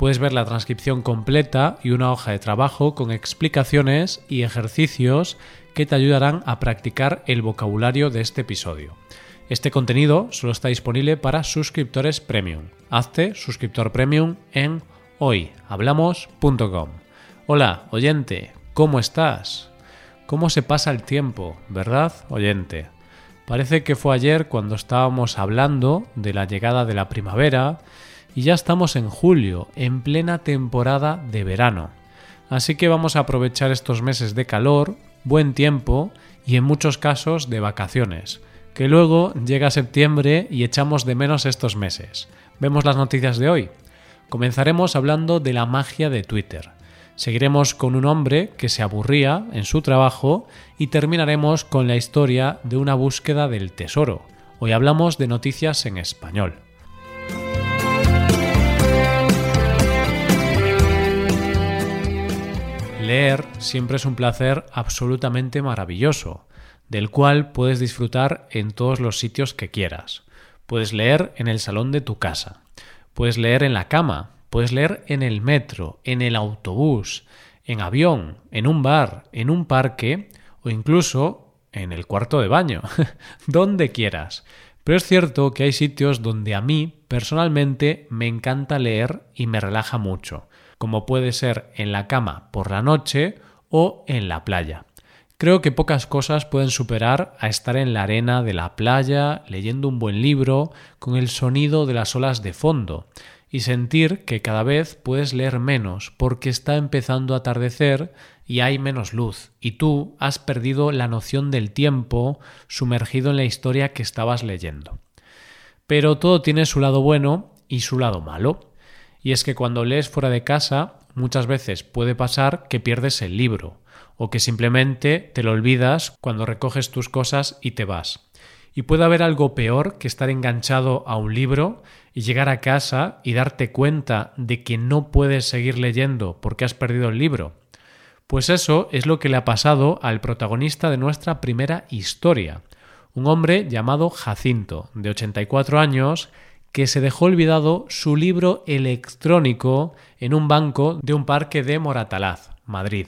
puedes ver la transcripción completa y una hoja de trabajo con explicaciones y ejercicios que te ayudarán a practicar el vocabulario de este episodio. Este contenido solo está disponible para suscriptores premium. Hazte suscriptor premium en hoyhablamos.com. Hola, oyente, ¿cómo estás? ¿Cómo se pasa el tiempo, verdad, oyente? Parece que fue ayer cuando estábamos hablando de la llegada de la primavera y ya estamos en julio, en plena temporada de verano. Así que vamos a aprovechar estos meses de calor, buen tiempo y en muchos casos de vacaciones, que luego llega septiembre y echamos de menos estos meses. Vemos las noticias de hoy. Comenzaremos hablando de la magia de Twitter. Seguiremos con un hombre que se aburría en su trabajo y terminaremos con la historia de una búsqueda del tesoro. Hoy hablamos de noticias en español. Leer siempre es un placer absolutamente maravilloso, del cual puedes disfrutar en todos los sitios que quieras. Puedes leer en el salón de tu casa, puedes leer en la cama, puedes leer en el metro, en el autobús, en avión, en un bar, en un parque o incluso en el cuarto de baño, donde quieras. Pero es cierto que hay sitios donde a mí personalmente me encanta leer y me relaja mucho como puede ser en la cama por la noche o en la playa. Creo que pocas cosas pueden superar a estar en la arena de la playa leyendo un buen libro con el sonido de las olas de fondo y sentir que cada vez puedes leer menos porque está empezando a atardecer y hay menos luz y tú has perdido la noción del tiempo sumergido en la historia que estabas leyendo. Pero todo tiene su lado bueno y su lado malo. Y es que cuando lees fuera de casa, muchas veces puede pasar que pierdes el libro, o que simplemente te lo olvidas cuando recoges tus cosas y te vas. Y puede haber algo peor que estar enganchado a un libro y llegar a casa y darte cuenta de que no puedes seguir leyendo porque has perdido el libro. Pues eso es lo que le ha pasado al protagonista de nuestra primera historia, un hombre llamado Jacinto, de 84 años, que se dejó olvidado su libro electrónico en un banco de un parque de Moratalaz, Madrid.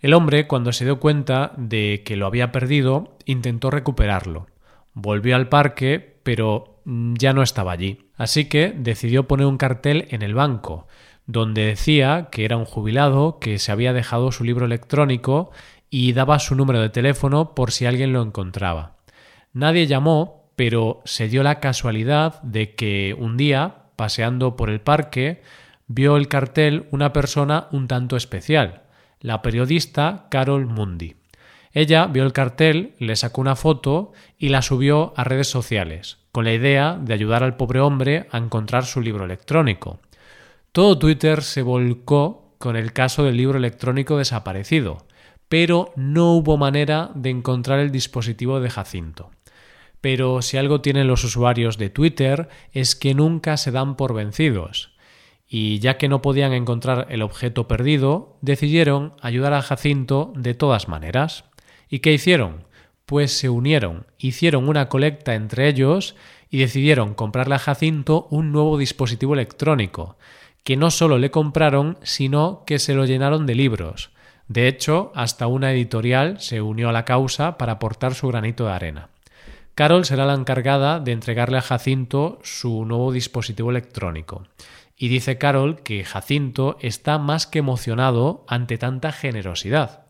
El hombre, cuando se dio cuenta de que lo había perdido, intentó recuperarlo. Volvió al parque, pero ya no estaba allí. Así que decidió poner un cartel en el banco, donde decía que era un jubilado que se había dejado su libro electrónico y daba su número de teléfono por si alguien lo encontraba. Nadie llamó pero se dio la casualidad de que un día, paseando por el parque, vio el cartel una persona un tanto especial, la periodista Carol Mundi. Ella vio el cartel, le sacó una foto y la subió a redes sociales, con la idea de ayudar al pobre hombre a encontrar su libro electrónico. Todo Twitter se volcó con el caso del libro electrónico desaparecido, pero no hubo manera de encontrar el dispositivo de Jacinto. Pero si algo tienen los usuarios de Twitter es que nunca se dan por vencidos. Y ya que no podían encontrar el objeto perdido, decidieron ayudar a Jacinto de todas maneras. ¿Y qué hicieron? Pues se unieron, hicieron una colecta entre ellos y decidieron comprarle a Jacinto un nuevo dispositivo electrónico, que no solo le compraron, sino que se lo llenaron de libros. De hecho, hasta una editorial se unió a la causa para aportar su granito de arena. Carol será la encargada de entregarle a Jacinto su nuevo dispositivo electrónico. Y dice Carol que Jacinto está más que emocionado ante tanta generosidad.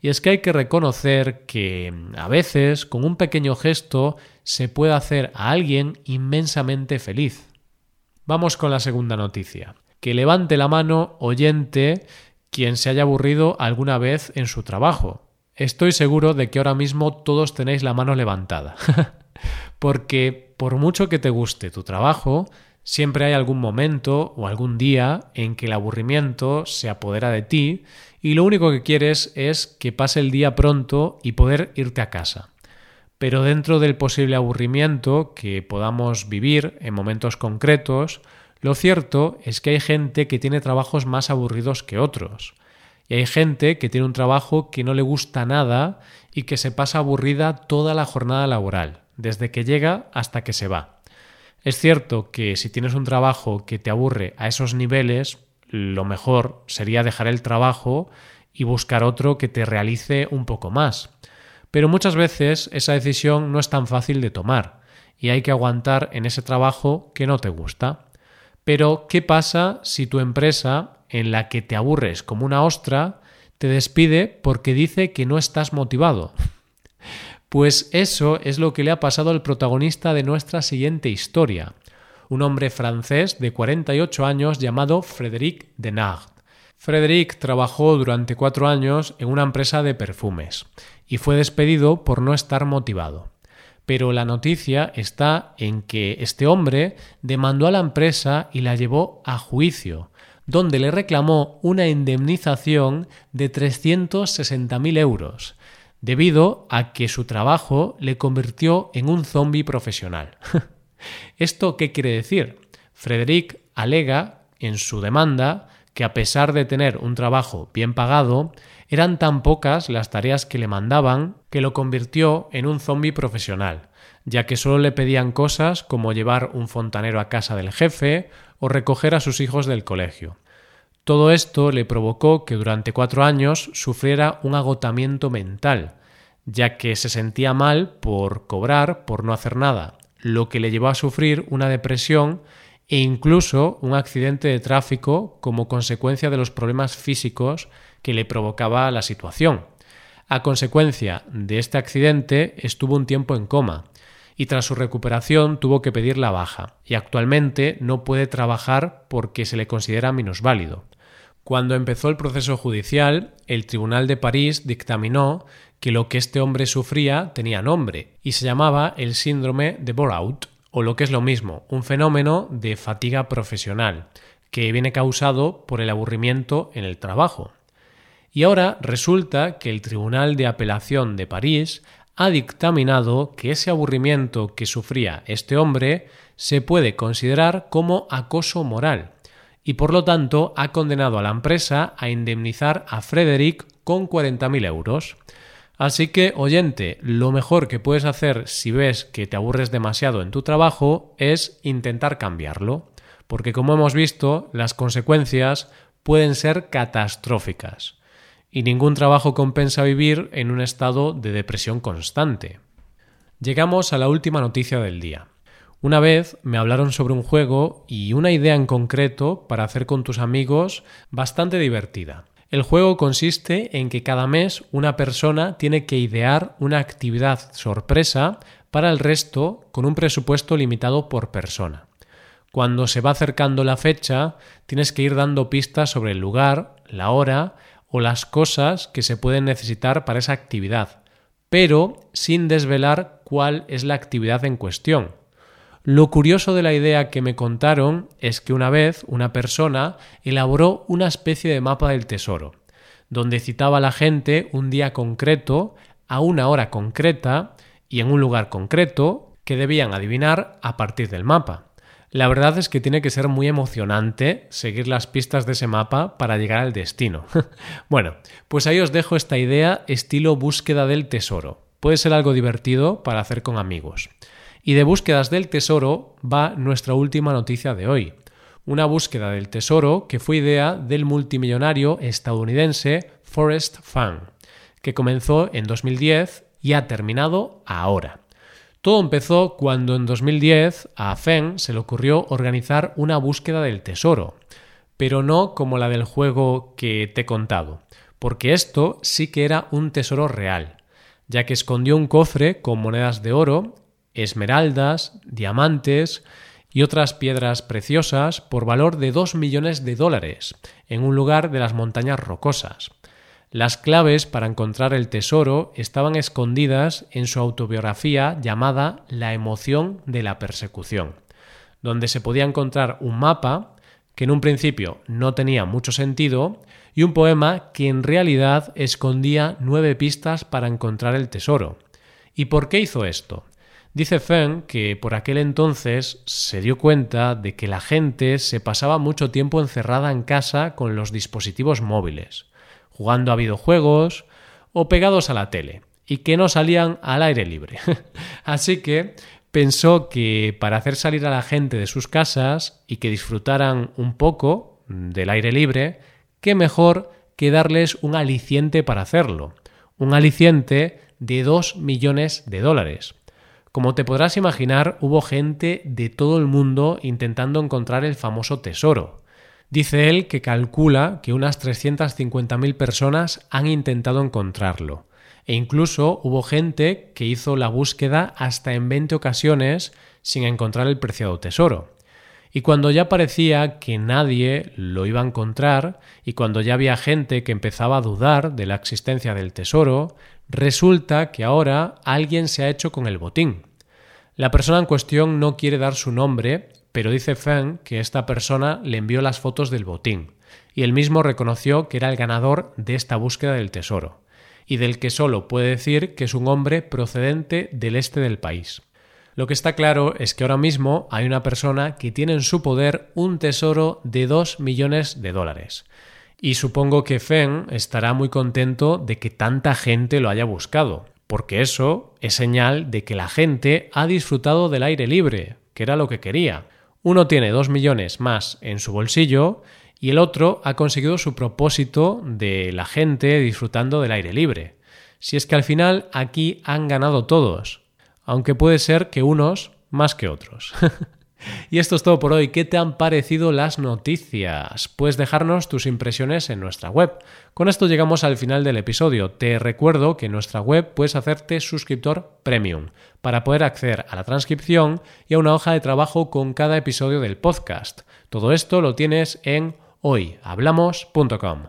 Y es que hay que reconocer que a veces con un pequeño gesto se puede hacer a alguien inmensamente feliz. Vamos con la segunda noticia. Que levante la mano oyente quien se haya aburrido alguna vez en su trabajo. Estoy seguro de que ahora mismo todos tenéis la mano levantada. Porque por mucho que te guste tu trabajo, siempre hay algún momento o algún día en que el aburrimiento se apodera de ti y lo único que quieres es que pase el día pronto y poder irte a casa. Pero dentro del posible aburrimiento que podamos vivir en momentos concretos, lo cierto es que hay gente que tiene trabajos más aburridos que otros. Y hay gente que tiene un trabajo que no le gusta nada y que se pasa aburrida toda la jornada laboral, desde que llega hasta que se va. Es cierto que si tienes un trabajo que te aburre a esos niveles, lo mejor sería dejar el trabajo y buscar otro que te realice un poco más. Pero muchas veces esa decisión no es tan fácil de tomar y hay que aguantar en ese trabajo que no te gusta. Pero, ¿qué pasa si tu empresa, en la que te aburres como una ostra, te despide porque dice que no estás motivado? Pues eso es lo que le ha pasado al protagonista de nuestra siguiente historia, un hombre francés de 48 años llamado Frédéric Denard. Frédéric trabajó durante cuatro años en una empresa de perfumes y fue despedido por no estar motivado. Pero la noticia está en que este hombre demandó a la empresa y la llevó a juicio, donde le reclamó una indemnización de 360.000 euros, debido a que su trabajo le convirtió en un zombie profesional. ¿Esto qué quiere decir? Frederick alega en su demanda que a pesar de tener un trabajo bien pagado, eran tan pocas las tareas que le mandaban que lo convirtió en un zombie profesional, ya que solo le pedían cosas como llevar un fontanero a casa del jefe o recoger a sus hijos del colegio. Todo esto le provocó que durante cuatro años sufriera un agotamiento mental, ya que se sentía mal por cobrar, por no hacer nada, lo que le llevó a sufrir una depresión e incluso un accidente de tráfico como consecuencia de los problemas físicos que le provocaba la situación. A consecuencia de este accidente estuvo un tiempo en coma y tras su recuperación tuvo que pedir la baja y actualmente no puede trabajar porque se le considera minusválido. Cuando empezó el proceso judicial, el Tribunal de París dictaminó que lo que este hombre sufría tenía nombre y se llamaba el síndrome de Bore-out, o lo que es lo mismo, un fenómeno de fatiga profesional, que viene causado por el aburrimiento en el trabajo. Y ahora resulta que el Tribunal de Apelación de París ha dictaminado que ese aburrimiento que sufría este hombre se puede considerar como acoso moral y por lo tanto ha condenado a la empresa a indemnizar a Frederick con 40.000 euros. Así que, oyente, lo mejor que puedes hacer si ves que te aburres demasiado en tu trabajo es intentar cambiarlo, porque como hemos visto, las consecuencias pueden ser catastróficas, y ningún trabajo compensa vivir en un estado de depresión constante. Llegamos a la última noticia del día. Una vez me hablaron sobre un juego y una idea en concreto para hacer con tus amigos bastante divertida. El juego consiste en que cada mes una persona tiene que idear una actividad sorpresa para el resto con un presupuesto limitado por persona. Cuando se va acercando la fecha, tienes que ir dando pistas sobre el lugar, la hora o las cosas que se pueden necesitar para esa actividad, pero sin desvelar cuál es la actividad en cuestión. Lo curioso de la idea que me contaron es que una vez una persona elaboró una especie de mapa del tesoro, donde citaba a la gente un día concreto, a una hora concreta y en un lugar concreto que debían adivinar a partir del mapa. La verdad es que tiene que ser muy emocionante seguir las pistas de ese mapa para llegar al destino. bueno, pues ahí os dejo esta idea estilo búsqueda del tesoro. Puede ser algo divertido para hacer con amigos. Y de búsquedas del tesoro va nuestra última noticia de hoy. Una búsqueda del tesoro que fue idea del multimillonario estadounidense Forrest Fang, que comenzó en 2010 y ha terminado ahora. Todo empezó cuando en 2010 a Feng se le ocurrió organizar una búsqueda del tesoro, pero no como la del juego que te he contado, porque esto sí que era un tesoro real, ya que escondió un cofre con monedas de oro esmeraldas, diamantes y otras piedras preciosas por valor de 2 millones de dólares en un lugar de las montañas rocosas. Las claves para encontrar el tesoro estaban escondidas en su autobiografía llamada La emoción de la persecución, donde se podía encontrar un mapa que en un principio no tenía mucho sentido y un poema que en realidad escondía nueve pistas para encontrar el tesoro. ¿Y por qué hizo esto? Dice Feng que por aquel entonces se dio cuenta de que la gente se pasaba mucho tiempo encerrada en casa con los dispositivos móviles, jugando a videojuegos o pegados a la tele, y que no salían al aire libre. Así que pensó que para hacer salir a la gente de sus casas y que disfrutaran un poco del aire libre, qué mejor que darles un aliciente para hacerlo. Un aliciente de 2 millones de dólares. Como te podrás imaginar, hubo gente de todo el mundo intentando encontrar el famoso tesoro. Dice él que calcula que unas 350.000 personas han intentado encontrarlo. E incluso hubo gente que hizo la búsqueda hasta en 20 ocasiones sin encontrar el preciado tesoro. Y cuando ya parecía que nadie lo iba a encontrar, y cuando ya había gente que empezaba a dudar de la existencia del tesoro, resulta que ahora alguien se ha hecho con el botín. La persona en cuestión no quiere dar su nombre, pero dice Feng que esta persona le envió las fotos del botín, y él mismo reconoció que era el ganador de esta búsqueda del tesoro, y del que solo puede decir que es un hombre procedente del este del país. Lo que está claro es que ahora mismo hay una persona que tiene en su poder un tesoro de 2 millones de dólares. Y supongo que Feng estará muy contento de que tanta gente lo haya buscado, porque eso es señal de que la gente ha disfrutado del aire libre, que era lo que quería. Uno tiene 2 millones más en su bolsillo y el otro ha conseguido su propósito de la gente disfrutando del aire libre. Si es que al final aquí han ganado todos, aunque puede ser que unos más que otros. y esto es todo por hoy. ¿Qué te han parecido las noticias? Puedes dejarnos tus impresiones en nuestra web. Con esto llegamos al final del episodio. Te recuerdo que en nuestra web puedes hacerte suscriptor premium para poder acceder a la transcripción y a una hoja de trabajo con cada episodio del podcast. Todo esto lo tienes en hoyhablamos.com.